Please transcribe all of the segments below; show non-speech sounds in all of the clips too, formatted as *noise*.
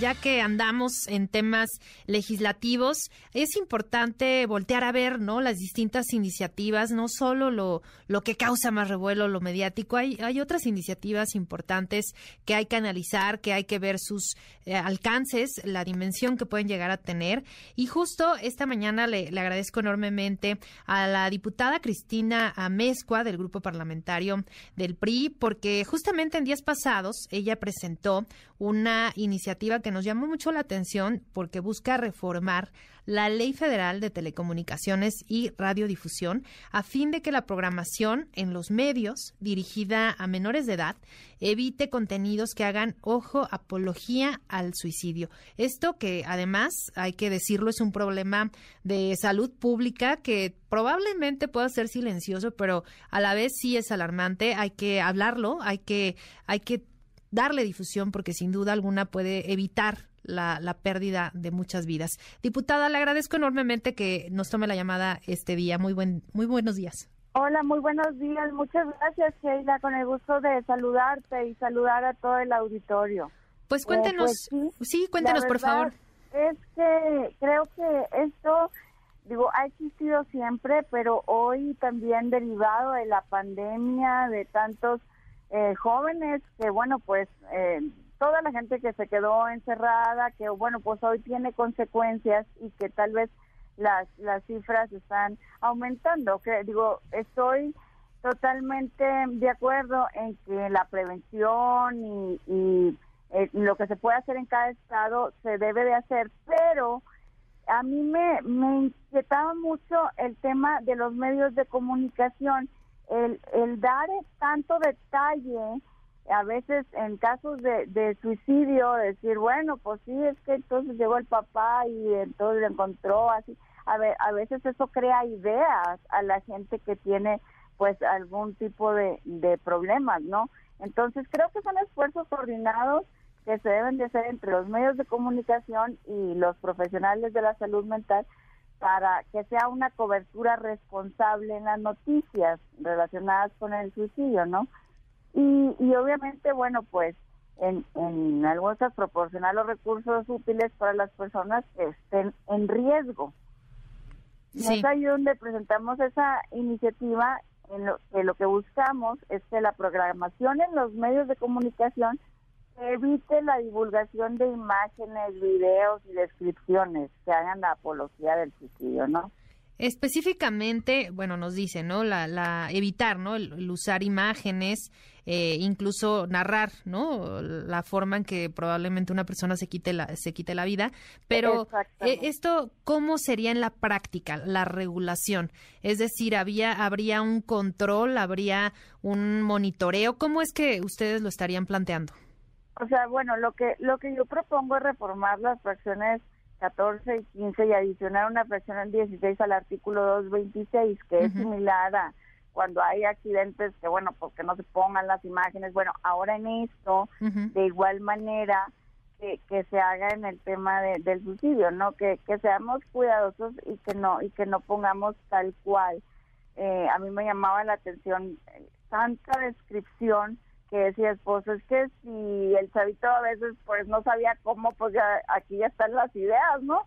ya que andamos en temas legislativos, es importante voltear a ver, ¿no? Las distintas iniciativas, no solo lo, lo que causa más revuelo, lo mediático, hay, hay otras iniciativas importantes que hay que analizar, que hay que ver sus eh, alcances, la dimensión que pueden llegar a tener. Y justo esta mañana le, le agradezco enormemente a la diputada Cristina Amezcua del grupo parlamentario del PRI, porque justamente en días pasados ella presentó una iniciativa que nos llamó mucho la atención porque busca reformar la Ley Federal de Telecomunicaciones y Radiodifusión a fin de que la programación en los medios dirigida a menores de edad evite contenidos que hagan ojo apología al suicidio. Esto que además, hay que decirlo, es un problema de salud pública que probablemente pueda ser silencioso, pero a la vez sí es alarmante, hay que hablarlo, hay que hay que darle difusión porque sin duda alguna puede evitar la, la, pérdida de muchas vidas. Diputada, le agradezco enormemente que nos tome la llamada este día. Muy buen, muy buenos días. Hola, muy buenos días. Muchas gracias, Sheila, con el gusto de saludarte y saludar a todo el auditorio. Pues cuéntenos, eh, pues sí, cuéntenos por favor. Es que creo que esto, digo, ha existido siempre, pero hoy también derivado de la pandemia, de tantos eh, jóvenes que, bueno, pues eh, toda la gente que se quedó encerrada, que, bueno, pues hoy tiene consecuencias y que tal vez las, las cifras están aumentando. Que digo, estoy totalmente de acuerdo en que la prevención y, y eh, lo que se puede hacer en cada estado se debe de hacer, pero a mí me, me inquietaba mucho el tema de los medios de comunicación el, el dar tanto detalle, a veces en casos de, de suicidio, decir, bueno, pues sí, es que entonces llegó el papá y entonces lo encontró así. A, ver, a veces eso crea ideas a la gente que tiene pues algún tipo de, de problemas, ¿no? Entonces creo que son esfuerzos coordinados que se deben de hacer entre los medios de comunicación y los profesionales de la salud mental para que sea una cobertura responsable en las noticias relacionadas con el suicidio, ¿no? Y, y obviamente, bueno, pues en, en algunos proporcionar los recursos útiles para las personas que estén en riesgo. Sí. Es ahí donde presentamos esa iniciativa en lo que lo que buscamos es que la programación en los medios de comunicación evite la divulgación de imágenes, videos y descripciones que hagan la apología del suicidio, ¿no? Específicamente, bueno, nos dice, ¿no? La, la evitar, ¿no? El, usar imágenes, eh, incluso narrar, ¿no? La forma en que probablemente una persona se quite la, se quite la vida. Pero eh, esto, ¿cómo sería en la práctica la regulación? Es decir, había, habría un control, habría un monitoreo. ¿Cómo es que ustedes lo estarían planteando? O sea, bueno, lo que lo que yo propongo es reformar las fracciones 14 y 15 y adicionar una fracción en 16 al artículo 226, que es similar a cuando hay accidentes que, bueno, pues que no se pongan las imágenes. Bueno, ahora en esto, de igual manera, que, que, se haga en el tema de, del suicidio, ¿no? Que, que seamos cuidadosos y que no y que no pongamos tal cual. Eh, a mí me llamaba la atención tanta descripción que decías, pues es que si el chavito a veces pues no sabía cómo, pues ya aquí ya están las ideas, ¿no?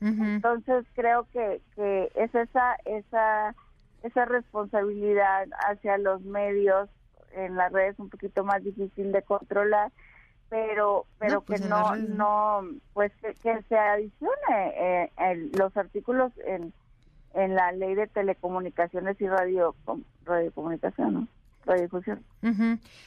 Entonces creo que, que es esa, esa, esa responsabilidad hacia los medios en las redes un poquito más difícil de controlar, pero pero pues que no, no, pues que, se adicione eh, los artículos en, en la ley de telecomunicaciones y radio, radiocomunicación, ¿no? Radiodifusión.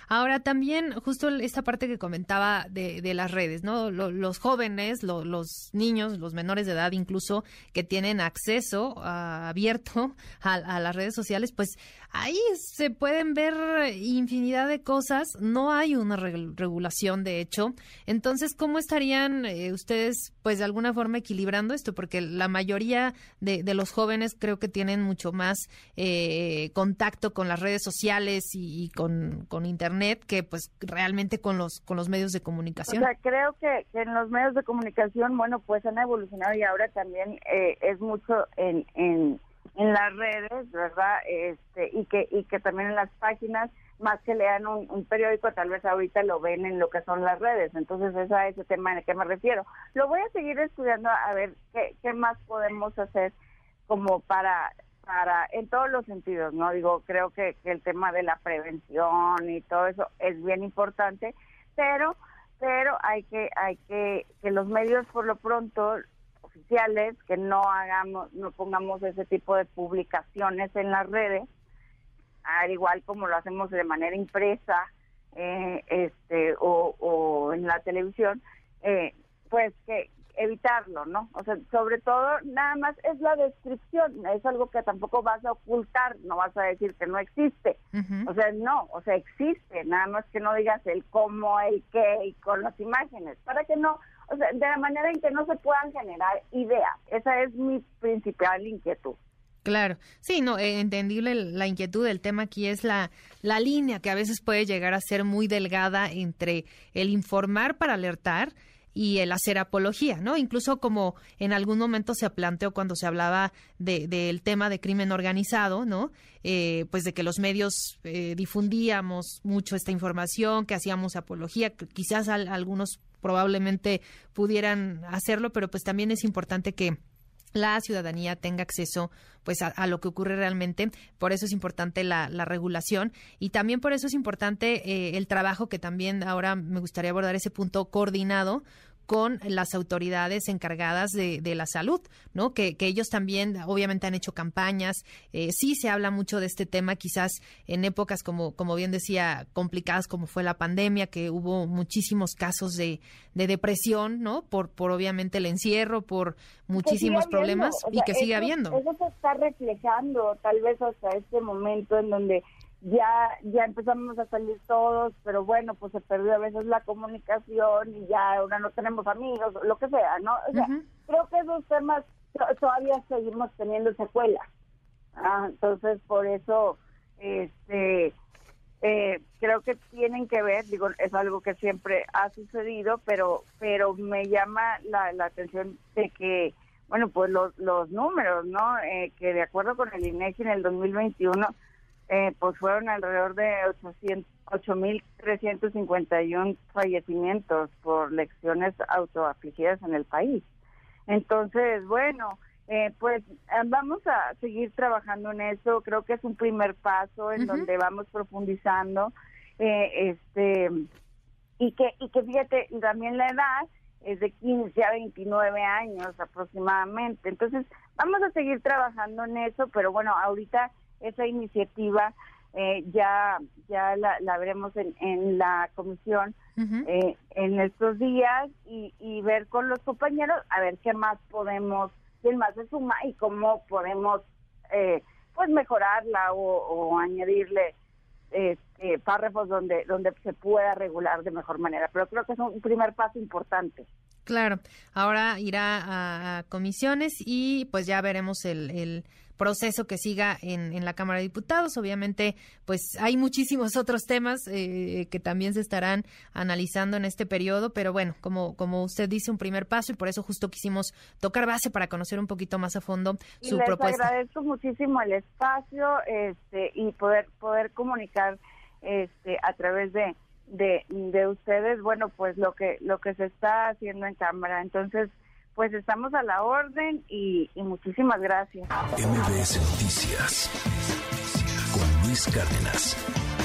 Ahora también justo esta parte que comentaba de, de las redes, ¿no? los jóvenes, los niños, los menores de edad incluso que tienen acceso abierto a, las redes sociales, pues ahí se pueden ver infinidad de cosas. No hay una regulación, de hecho. Entonces, ¿cómo estarían eh, ustedes, pues de alguna forma equilibrando esto? Porque la mayoría de, de los jóvenes creo que tienen mucho más eh, contacto con las redes sociales y, con, con, internet que pues realmente con los con los medios de comunicación. O sea, creo que, en los medios de comunicación, bueno, pues han evolucionado y ahora también eh, es mucho en, en, en las redes, ¿verdad? Este, y que y que también en las páginas, más que lean un, periódico, tal vez ahorita lo ven en lo que son las redes. Entonces, es a ese tema en el que me refiero. Lo voy a seguir estudiando a ver qué, qué más podemos hacer como para para en todos los sentidos, ¿no? Digo, creo que, que el tema de la prevención y todo eso es bien importante, pero pero hay que hay que que los medios por lo pronto oficiales que no hagamos no pongamos ese tipo de publicaciones en las redes al igual como lo hacemos de manera impresa eh, este o, o en la televisión eh, pues que evitarlo, ¿no? O sea, sobre todo, nada más es la descripción, es algo que tampoco vas a ocultar, no vas a decir que no existe. O sea, no, o sea, existe, nada más que no digas el cómo, el qué y con las imágenes, para que no, o sea, de la manera en que no se puedan generar ideas. Esa es mi principal inquietud. Claro, sí, no, eh, entendible la inquietud del tema aquí es la, la línea que a veces puede llegar a ser muy delgada entre el informar para alertar y el hacer apología, ¿no? Incluso como en algún momento se planteó cuando se hablaba del tema de crimen organizado, ¿no? Eh, pues de que los medios eh, difundíamos mucho esta información, que hacíamos apología, que quizás algunos probablemente pudieran hacerlo, pero pues también es importante que la ciudadanía tenga acceso pues a, lo que ocurre realmente. Por eso es importante la, regulación. Y también por eso es importante eh, el trabajo que también ahora me gustaría abordar ese punto coordinado con las autoridades encargadas de, de la salud, ¿no? Que, que, ellos también obviamente han hecho campañas, eh, sí se habla mucho de este tema, quizás en épocas como, como bien decía, complicadas como fue la pandemia, que hubo muchísimos casos de, de depresión, ¿no? Por, por obviamente el encierro, por muchísimos problemas y que sigue habiendo. Eso se está reflejando tal vez hasta este momento en donde ya ya empezamos a salir todos, pero bueno, pues se perdió a veces la comunicación y ya ahora no tenemos amigos, lo que sea, ¿no? O sea, creo que esos temas todavía seguimos teniendo secuelas. Ah, entonces, por eso, este, eh, creo que tienen que ver, digo, es algo que siempre ha sucedido, pero, pero me llama la, la atención de que, bueno, pues los, los números, ¿no? Eh, que de acuerdo con el INEGI en el 2021 eh, pues fueron alrededor de 8.351 fallecimientos por lecciones autoafligidas en el país. Entonces, bueno, eh, pues eh, vamos a seguir trabajando en eso. Creo que es un primer paso en donde vamos profundizando. este y que y que fíjate también la edad es de 15 a 29 años aproximadamente. Entonces, vamos a seguir trabajando en eso, pero bueno, ahorita esa iniciativa eh, ya ya la, veremos en, en la comisión eh, en estos días y, y ver con los compañeros a ver qué más podemos, quién más se suma y cómo podemos eh, pues mejorarla o, añadirle este, párrafos donde donde se pueda regular de mejor manera. Pero creo que es un primer paso importante. Claro, ahora irá a, comisiones y pues ya veremos el proceso que siga en, en la Cámara de Diputados. Obviamente, pues hay muchísimos *laughs* otros temas eh, que también se estarán analizando en este periodo, pero bueno, como, como usted dice, un primer paso y por eso justo quisimos tocar base para conocer un poquito más a fondo su les propuesta. agradezco muchísimo el espacio este, y poder, poder comunicar este, a través de, de, de ustedes, bueno, pues lo que, lo que se está haciendo en Cámara. Entonces, pues estamos a la orden y, muchísimas gracias. MBS Noticias con Luis Cárdenas.